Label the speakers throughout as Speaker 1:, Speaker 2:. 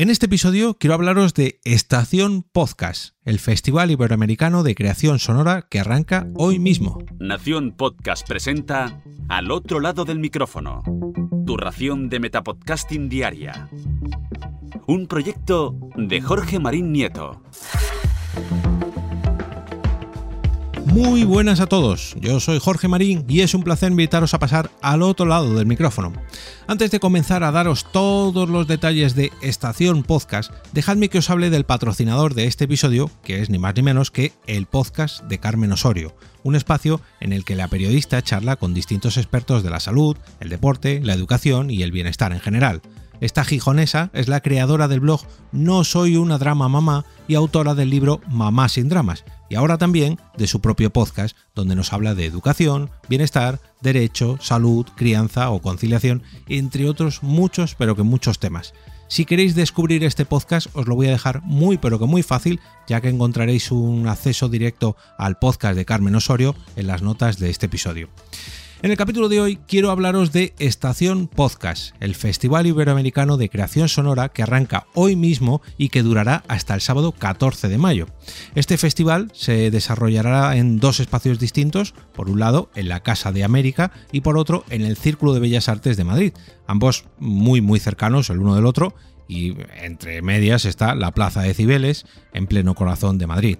Speaker 1: En este episodio quiero hablaros de Estación Podcast, el Festival Iberoamericano de Creación Sonora que arranca hoy mismo.
Speaker 2: Nación Podcast presenta Al otro lado del micrófono, tu ración de Metapodcasting Diaria. Un proyecto de Jorge Marín Nieto.
Speaker 1: Muy buenas a todos, yo soy Jorge Marín y es un placer invitaros a pasar al otro lado del micrófono. Antes de comenzar a daros todos los detalles de Estación Podcast, dejadme que os hable del patrocinador de este episodio, que es ni más ni menos que el podcast de Carmen Osorio, un espacio en el que la periodista charla con distintos expertos de la salud, el deporte, la educación y el bienestar en general. Esta gijonesa es la creadora del blog No Soy una Drama Mamá y autora del libro Mamá sin Dramas, y ahora también de su propio podcast, donde nos habla de educación, bienestar, derecho, salud, crianza o conciliación, entre otros muchos, pero que muchos temas. Si queréis descubrir este podcast, os lo voy a dejar muy, pero que muy fácil, ya que encontraréis un acceso directo al podcast de Carmen Osorio en las notas de este episodio. En el capítulo de hoy quiero hablaros de Estación Podcast, el Festival Iberoamericano de Creación Sonora que arranca hoy mismo y que durará hasta el sábado 14 de mayo. Este festival se desarrollará en dos espacios distintos, por un lado en la Casa de América y por otro en el Círculo de Bellas Artes de Madrid, ambos muy muy cercanos el uno del otro y entre medias está la Plaza de Cibeles en pleno corazón de Madrid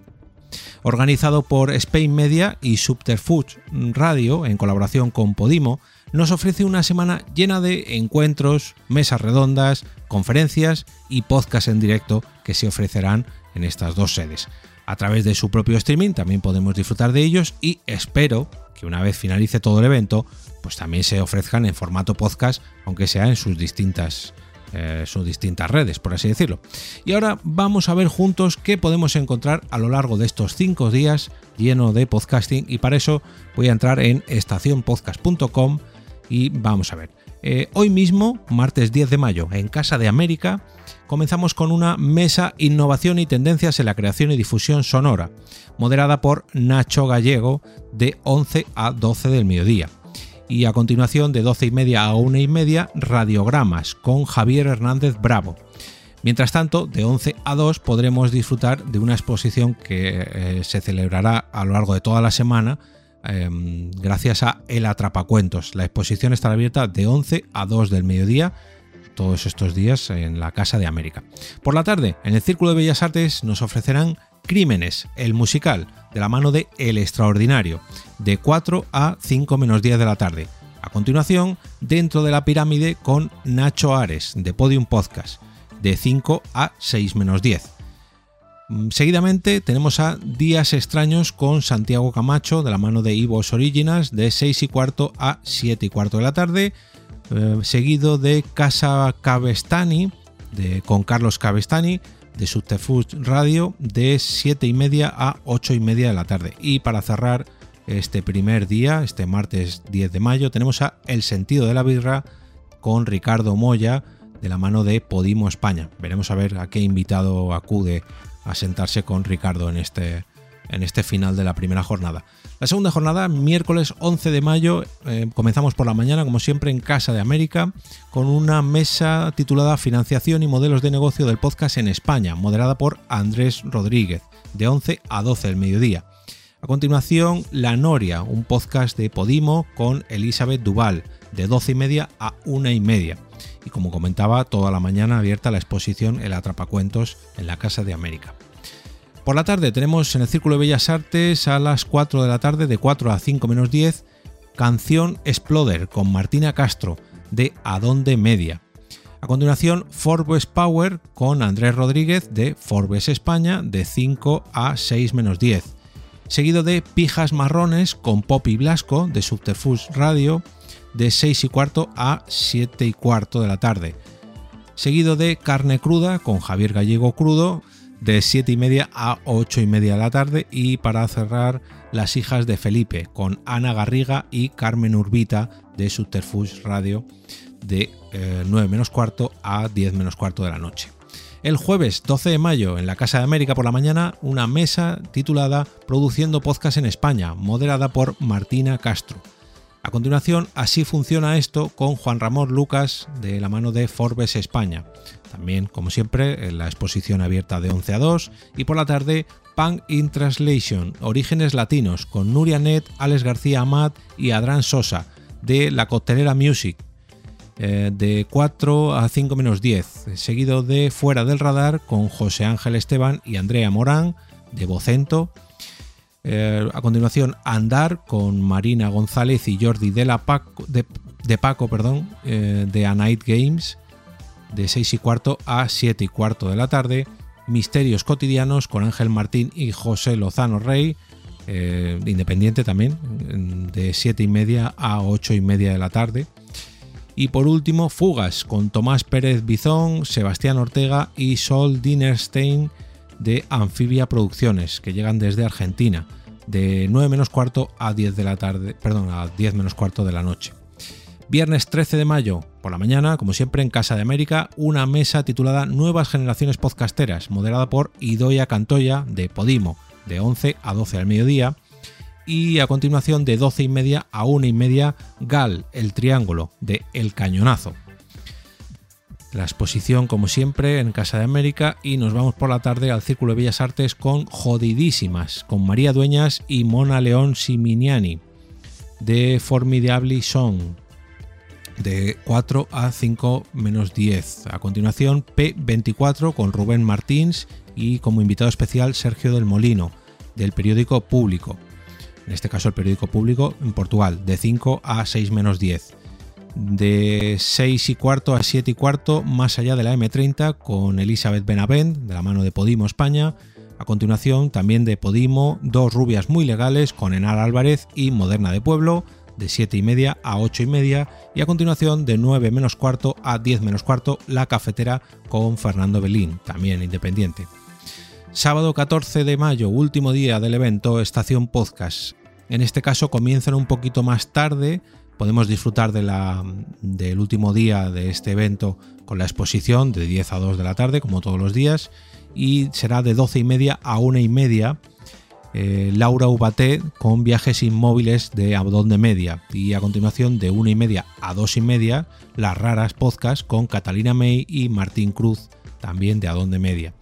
Speaker 1: organizado por Spain Media y Subterfuge Radio en colaboración con Podimo, nos ofrece una semana llena de encuentros, mesas redondas, conferencias y podcasts en directo que se ofrecerán en estas dos sedes. A través de su propio streaming también podemos disfrutar de ellos y espero que una vez finalice todo el evento, pues también se ofrezcan en formato podcast, aunque sea en sus distintas eh, sus distintas redes, por así decirlo. Y ahora vamos a ver juntos qué podemos encontrar a lo largo de estos cinco días lleno de podcasting y para eso voy a entrar en estacionpodcast.com y vamos a ver. Eh, hoy mismo, martes 10 de mayo, en Casa de América, comenzamos con una mesa Innovación y Tendencias en la Creación y Difusión Sonora, moderada por Nacho Gallego de 11 a 12 del mediodía y a continuación de 12 y media a 1 y media radiogramas con Javier Hernández Bravo. Mientras tanto, de 11 a 2 podremos disfrutar de una exposición que eh, se celebrará a lo largo de toda la semana em, gracias a El Atrapacuentos. La exposición estará abierta de 11 a 2 del mediodía todos estos días en la Casa de América. Por la tarde, en el Círculo de Bellas Artes nos ofrecerán Crímenes, el musical, de la mano de El Extraordinario, de 4 a 5 menos 10 de la tarde. A continuación, dentro de la pirámide con Nacho Ares, de Podium Podcast, de 5 a 6 menos 10. Mm, seguidamente tenemos a Días Extraños con Santiago Camacho de la mano de Ivos Originals de 6 y cuarto a 7 y cuarto de la tarde, eh, seguido de Casa Cabestani de, con Carlos Cabestani de Subterfuge Radio de 7 y media a 8 y media de la tarde. Y para cerrar este primer día, este martes 10 de mayo, tenemos a El sentido de la birra con Ricardo Moya de la mano de Podimo España. Veremos a ver a qué invitado acude a sentarse con Ricardo en este, en este final de la primera jornada. La segunda jornada, miércoles 11 de mayo, eh, comenzamos por la mañana, como siempre, en Casa de América, con una mesa titulada Financiación y modelos de negocio del podcast en España, moderada por Andrés Rodríguez, de 11 a 12 del mediodía. A continuación, La Noria, un podcast de Podimo con Elizabeth Duval, de 12 y media a 1 y media. Y como comentaba, toda la mañana abierta la exposición El Atrapacuentos en la Casa de América. Por la tarde tenemos en el Círculo de Bellas Artes a las 4 de la tarde, de 4 a 5 menos 10, Canción Exploder con Martina Castro de Adonde Media. A continuación, Forbes Power con Andrés Rodríguez de Forbes España de 5 a 6 menos 10. Seguido de Pijas Marrones con Poppy Blasco de Subterfuge Radio de 6 y cuarto a 7 y cuarto de la tarde. Seguido de Carne Cruda con Javier Gallego Crudo de 7 y media a 8 y media de la tarde y para cerrar Las hijas de Felipe con Ana Garriga y Carmen Urbita de Subterfuge Radio de 9 eh, menos cuarto a 10 menos cuarto de la noche. El jueves 12 de mayo en la Casa de América por la mañana una mesa titulada Produciendo Podcast en España, moderada por Martina Castro. A continuación, así funciona esto con Juan Ramón Lucas de la mano de Forbes España. También, como siempre, en la exposición abierta de 11 a 2 y por la tarde Punk in Translation, Orígenes Latinos, con Nuria Net, Alex García Amat y Adran Sosa, de La Coctelera Music, eh, de 4 a 5 menos 10, seguido de Fuera del Radar, con José Ángel Esteban y Andrea Morán, de Vocento. Eh, a continuación, Andar, con Marina González y Jordi de, la Paco, de, Paco, perdón, eh, de A Night Games, de 6 y cuarto a 7 y cuarto de la tarde. Misterios cotidianos con Ángel Martín y José Lozano Rey, eh, independiente también, de 7 y media a 8 y media de la tarde. Y por último, Fugas con Tomás Pérez Bizón, Sebastián Ortega y Sol Dinerstein de Anfibia Producciones, que llegan desde Argentina, de 9 menos cuarto a 10 de la tarde, perdón, a 10 menos cuarto de la noche. Viernes 13 de mayo, por la mañana, como siempre en Casa de América, una mesa titulada Nuevas Generaciones Podcasteras, moderada por Idoia Cantoya de Podimo, de 11 a 12 al mediodía. Y a continuación, de 12 y media a 1 y media, Gal, el Triángulo, de El Cañonazo. La exposición, como siempre, en Casa de América y nos vamos por la tarde al Círculo de Bellas Artes con Jodidísimas, con María Dueñas y Mona León Siminiani, de Formidable Song, de 4 a 5 menos 10. A continuación, P24 con Rubén Martins y como invitado especial Sergio del Molino, del periódico Público. En este caso, el periódico Público en Portugal, de 5 a 6 menos 10. De 6 y cuarto a 7 y cuarto, más allá de la M30, con Elizabeth Benavent, de la mano de Podimo España. A continuación, también de Podimo, dos rubias muy legales con Enar Álvarez y Moderna de Pueblo de 7 y media a 8 y media y a continuación de 9 menos cuarto a 10 menos cuarto La Cafetera con Fernando Belín, también independiente. Sábado 14 de mayo, último día del evento Estación Podcast. En este caso comienzan un poquito más tarde, podemos disfrutar de la, del último día de este evento con la exposición de 10 a 2 de la tarde, como todos los días, y será de 12 y media a 1 y media eh, Laura Ubaté con viajes inmóviles de Abdón de Media y a continuación de una y media a dos y media Las Raras Podcast con Catalina May y Martín Cruz también de Adón de Media.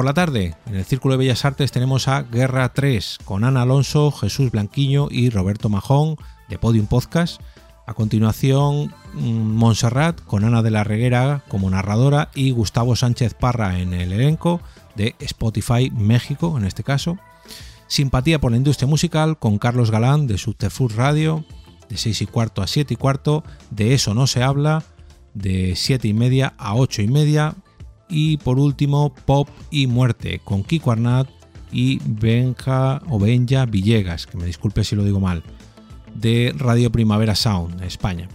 Speaker 1: Por la tarde, en el Círculo de Bellas Artes tenemos a Guerra 3 con Ana Alonso, Jesús Blanquiño y Roberto Majón de Podium Podcast. A continuación, mm, Montserrat con Ana de la Reguera como narradora y Gustavo Sánchez Parra en el elenco de Spotify México en este caso. Simpatía por la industria musical con Carlos Galán de Subterfuge Radio, de 6 y cuarto a 7 y cuarto, de Eso no se habla, de 7 y media a 8 y media, y por último Pop y Muerte con Kiko Arnat y Benja o Benja Villegas, que me disculpe si lo digo mal, de Radio Primavera Sound, España.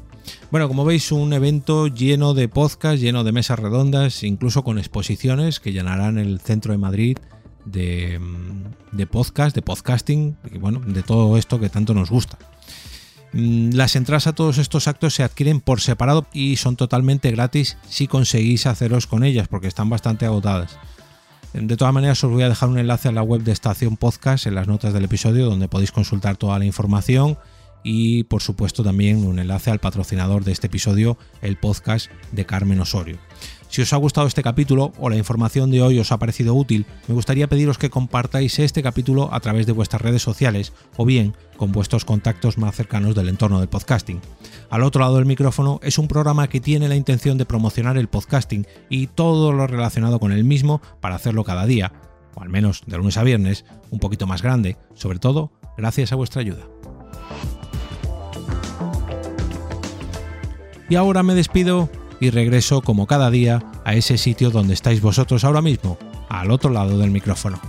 Speaker 1: Bueno, como veis, un evento lleno de podcasts, lleno de mesas redondas, incluso con exposiciones que llenarán el centro de Madrid de, de podcast, de podcasting y bueno, de todo esto que tanto nos gusta. Mm, las entradas a todos estos actos se adquieren por separado y son totalmente gratis si conseguís haceros con ellas porque están bastante agotadas. De todas maneras os voy a dejar un enlace a la web de Estación Podcast en las notas del episodio donde podéis consultar toda la información y por supuesto también un enlace al patrocinador de este episodio, el podcast de Carmen Osorio. Si os ha gustado este capítulo o la información de hoy os ha parecido útil, me gustaría pediros que compartáis este capítulo a través de vuestras redes sociales o bien con vuestros contactos más cercanos del entorno del podcasting. Al otro lado del micrófono es un programa que tiene la intención de promocionar el podcasting y todo lo relacionado con el mismo para hacerlo cada día, o al menos de lunes a viernes, un poquito más grande, sobre todo gracias a vuestra ayuda. Y ahora me despido y regreso como cada día a ese sitio donde estáis vosotros ahora mismo, al otro lado del micrófono.